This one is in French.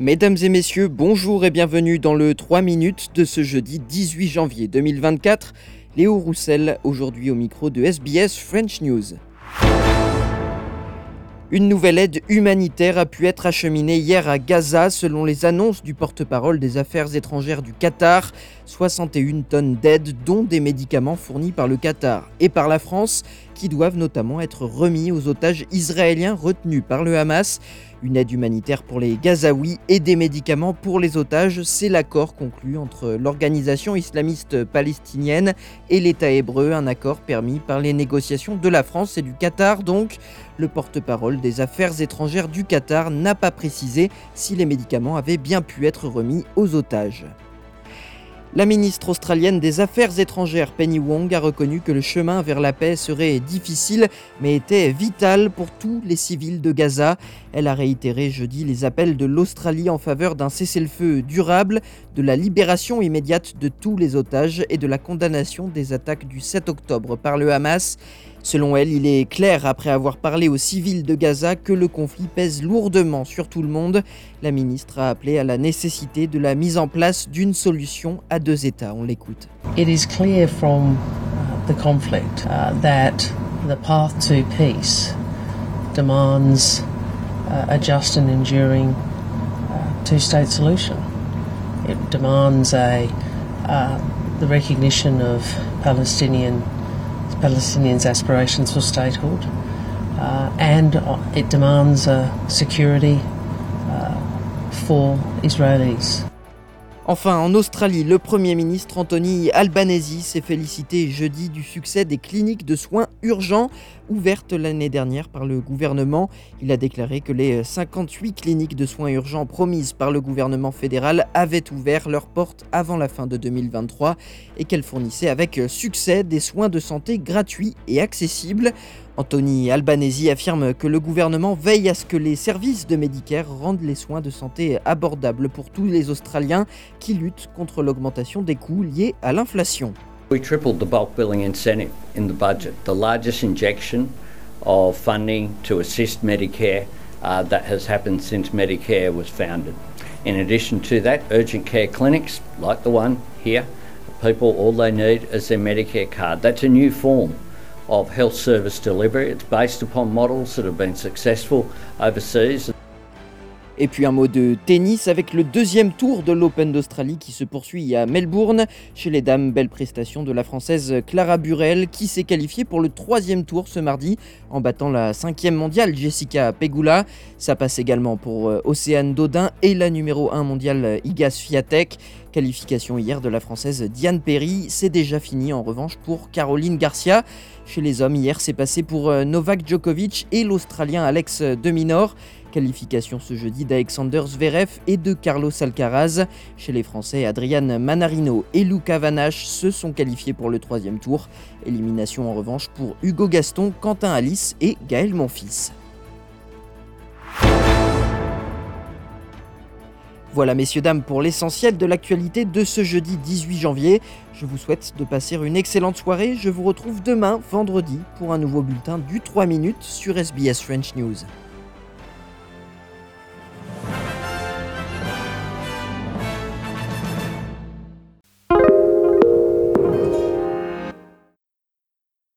Mesdames et messieurs, bonjour et bienvenue dans le 3 minutes de ce jeudi 18 janvier 2024. Léo Roussel, aujourd'hui au micro de SBS French News. Une nouvelle aide humanitaire a pu être acheminée hier à Gaza selon les annonces du porte-parole des affaires étrangères du Qatar. 61 tonnes d'aide dont des médicaments fournis par le Qatar et par la France qui doivent notamment être remis aux otages israéliens retenus par le Hamas. Une aide humanitaire pour les Gazaouis et des médicaments pour les otages, c'est l'accord conclu entre l'organisation islamiste palestinienne et l'État hébreu, un accord permis par les négociations de la France et du Qatar. Donc, le porte-parole des affaires étrangères du Qatar n'a pas précisé si les médicaments avaient bien pu être remis aux otages. La ministre australienne des Affaires étrangères Penny Wong a reconnu que le chemin vers la paix serait difficile mais était vital pour tous les civils de Gaza. Elle a réitéré jeudi les appels de l'Australie en faveur d'un cessez-le-feu durable, de la libération immédiate de tous les otages et de la condamnation des attaques du 7 octobre par le Hamas. Selon elle, il est clair, après avoir parlé aux civils de Gaza, que le conflit pèse lourdement sur tout le monde. La ministre a appelé à la nécessité de la mise en place d'une solution à deux États. On l'écoute. It is clear from uh, the conflict uh, that the path to peace demands uh, a just and enduring two-state solution. It demands a the recognition of Palestinian Palestinians' aspirations for statehood, uh, and it demands uh, security uh, for Israelis. Enfin, en Australie, le Premier ministre Anthony Albanese s'est félicité jeudi du succès des cliniques de soins urgents ouvertes l'année dernière par le gouvernement. Il a déclaré que les 58 cliniques de soins urgents promises par le gouvernement fédéral avaient ouvert leurs portes avant la fin de 2023 et qu'elles fournissaient avec succès des soins de santé gratuits et accessibles. Anthony Albanese affirme que le gouvernement veille à ce que les services de Medicare rendent les soins de santé abordables pour tous les Australiens qui luttent contre l'augmentation des coûts liés à l'inflation. We tripled the bulk billing incentive in the budget, the largest injection of funding to assist Medicare uh, that has happened since Medicare was founded. In addition to that, urgent care clinics like the one here, people all they need is their Medicare card. That's a new form of health service delivery. It's based upon models that have been successful overseas. Et puis un mot de tennis avec le deuxième tour de l'Open d'Australie qui se poursuit à Melbourne. Chez les dames, belle prestation de la Française Clara Burel qui s'est qualifiée pour le troisième tour ce mardi en battant la cinquième mondiale Jessica Pegula. Ça passe également pour euh, Océane Dodin et la numéro 1 mondiale Igas Fiatek. Qualification hier de la Française Diane Perry. C'est déjà fini en revanche pour Caroline Garcia. Chez les hommes, hier, c'est passé pour euh, Novak Djokovic et l'Australien Alex De Minor. Qualification ce jeudi d'Alexander Zverev et de Carlos Alcaraz. Chez les Français, Adrian Manarino et Luca Vanache se sont qualifiés pour le troisième tour. Élimination en revanche pour Hugo Gaston, Quentin Alice et Gaël Monfils. Voilà messieurs dames pour l'essentiel de l'actualité de ce jeudi 18 janvier. Je vous souhaite de passer une excellente soirée. Je vous retrouve demain vendredi pour un nouveau bulletin du 3 minutes sur SBS French News.